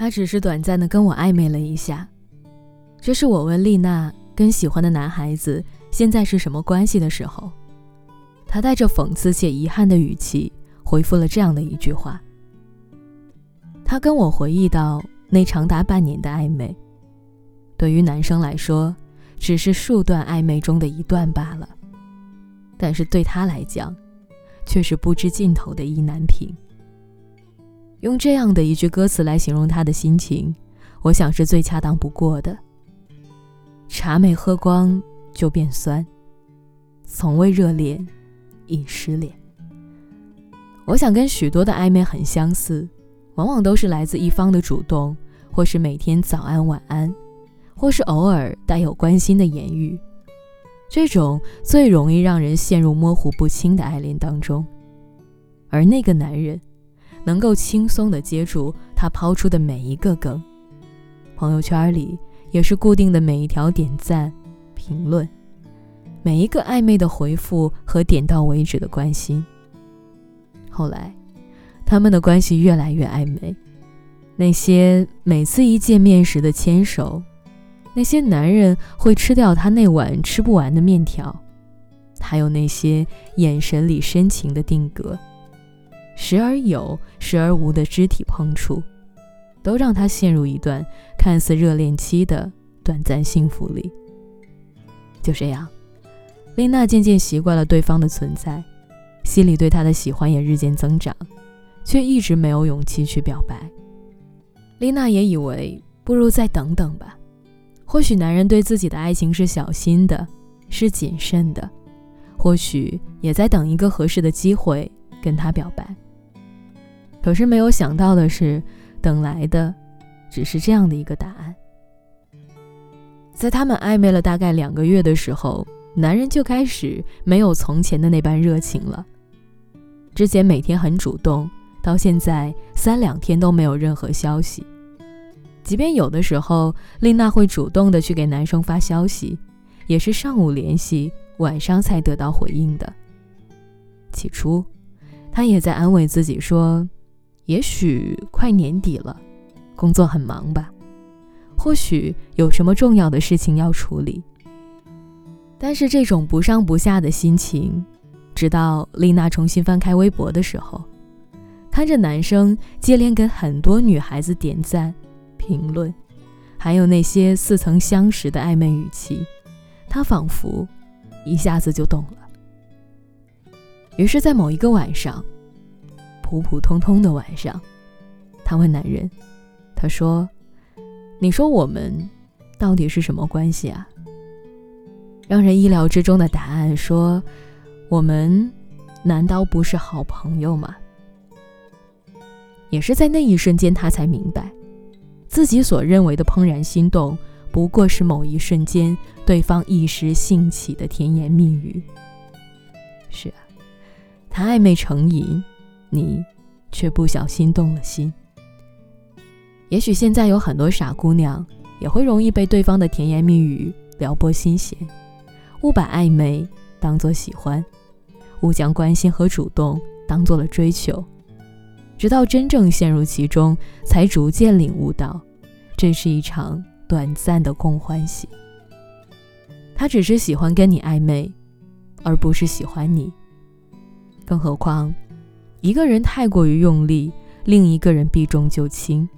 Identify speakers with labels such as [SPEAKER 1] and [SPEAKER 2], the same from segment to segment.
[SPEAKER 1] 他只是短暂的跟我暧昧了一下。这是我问丽娜跟喜欢的男孩子现在是什么关系的时候，他带着讽刺且遗憾的语气回复了这样的一句话。他跟我回忆到那长达半年的暧昧，对于男生来说，只是数段暧昧中的一段罢了，但是对他来讲，却是不知尽头的意难平。用这样的一句歌词来形容他的心情，我想是最恰当不过的。茶没喝光就变酸，从未热恋，已失恋。我想跟许多的暧昧很相似。往往都是来自一方的主动，或是每天早安晚安，或是偶尔带有关心的言语，这种最容易让人陷入模糊不清的爱恋当中。而那个男人，能够轻松地接住他抛出的每一个梗，朋友圈里也是固定的每一条点赞、评论，每一个暧昧的回复和点到为止的关心。后来。他们的关系越来越暧昧，那些每次一见面时的牵手，那些男人会吃掉他那碗吃不完的面条，还有那些眼神里深情的定格，时而有，时而无的肢体碰触，都让他陷入一段看似热恋期的短暂幸福里。就这样，丽娜渐渐习惯了对方的存在，心里对他的喜欢也日渐增长。却一直没有勇气去表白。丽娜也以为不如再等等吧，或许男人对自己的爱情是小心的，是谨慎的，或许也在等一个合适的机会跟他表白。可是没有想到的是，等来的只是这样的一个答案。在他们暧昧了大概两个月的时候，男人就开始没有从前的那般热情了。之前每天很主动。到现在三两天都没有任何消息，即便有的时候丽娜会主动的去给男生发消息，也是上午联系，晚上才得到回应的。起初，她也在安慰自己说，也许快年底了，工作很忙吧，或许有什么重要的事情要处理。但是这种不上不下的心情，直到丽娜重新翻开微博的时候。看着男生接连给很多女孩子点赞、评论，还有那些似曾相识的暧昧语气，她仿佛一下子就懂了。于是，在某一个晚上，普普通通的晚上，他问男人：“他说，你说我们到底是什么关系啊？”让人意料之中的答案说：“我们难道不是好朋友吗？”也是在那一瞬间，他才明白，自己所认为的怦然心动，不过是某一瞬间对方一时兴起的甜言蜜语。是啊，他暧昧成瘾，你却不小心动了心。也许现在有很多傻姑娘，也会容易被对方的甜言蜜语撩拨心弦，误把暧昧当作喜欢，误将关心和主动当做了追求。直到真正陷入其中，才逐渐领悟到，这是一场短暂的共欢喜。他只是喜欢跟你暧昧，而不是喜欢你。更何况，一个人太过于用力，另一个人避重就轻，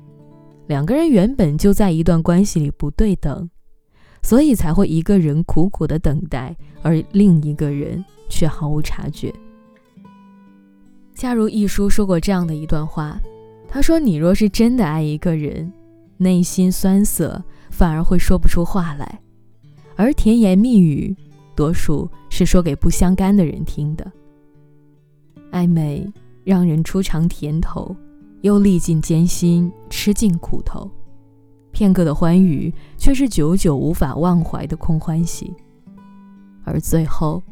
[SPEAKER 1] 两个人原本就在一段关系里不对等，所以才会一个人苦苦的等待，而另一个人却毫无察觉。恰如一书说过这样的一段话，他说：“你若是真的爱一个人，内心酸涩，反而会说不出话来；而甜言蜜语，多数是说给不相干的人听的。暧昧让人初尝甜头，又历尽艰辛，吃尽苦头，片刻的欢愉，却是久久无法忘怀的空欢喜。而最后，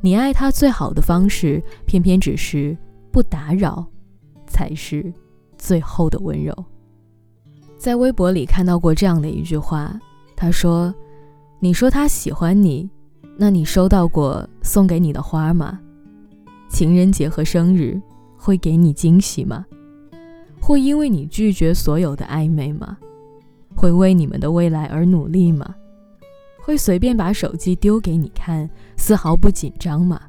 [SPEAKER 1] 你爱他最好的方式，偏偏只是……”不打扰，才是最后的温柔。在微博里看到过这样的一句话，他说：“你说他喜欢你，那你收到过送给你的花吗？情人节和生日会给你惊喜吗？会因为你拒绝所有的暧昧吗？会为你们的未来而努力吗？会随便把手机丢给你看，丝毫不紧张吗？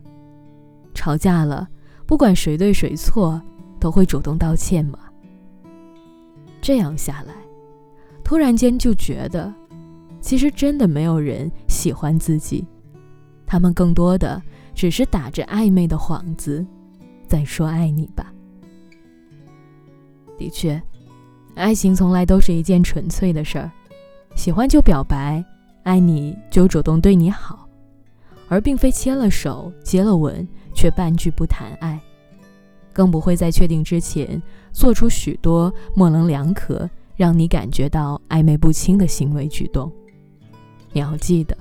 [SPEAKER 1] 吵架了，不管谁对谁错，都会主动道歉吗？这样下来，突然间就觉得，其实真的没有人喜欢自己，他们更多的只是打着暧昧的幌子，再说爱你吧。的确，爱情从来都是一件纯粹的事儿，喜欢就表白。爱你就主动对你好，而并非牵了手、接了吻，却半句不谈爱，更不会在确定之前做出许多模棱两可、让你感觉到暧昧不清的行为举动。你要记得，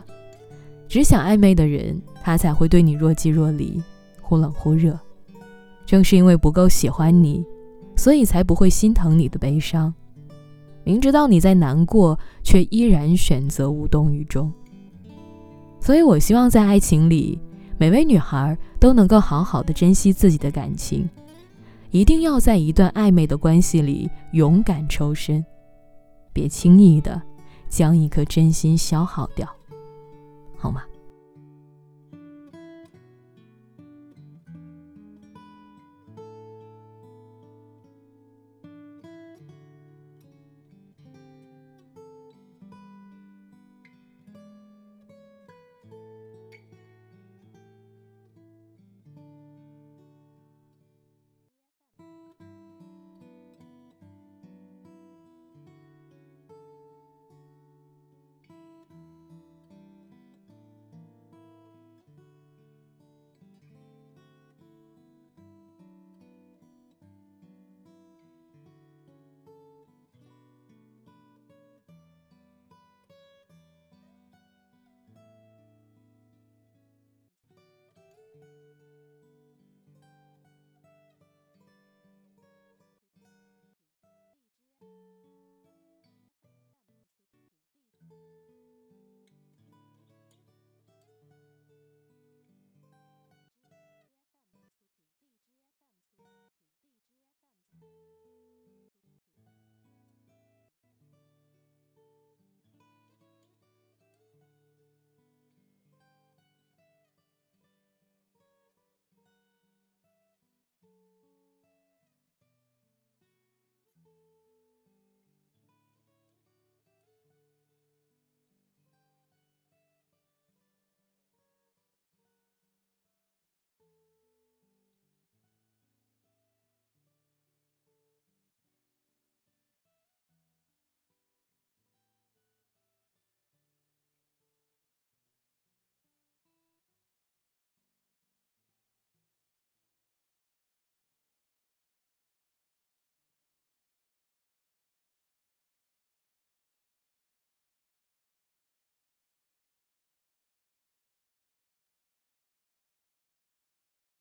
[SPEAKER 1] 只想暧昧的人，他才会对你若即若离、忽冷忽热。正是因为不够喜欢你，所以才不会心疼你的悲伤。明知道你在难过，却依然选择无动于衷。所以我希望在爱情里，每位女孩都能够好好的珍惜自己的感情，一定要在一段暧昧的关系里勇敢抽身，别轻易的将一颗真心消耗掉，好吗？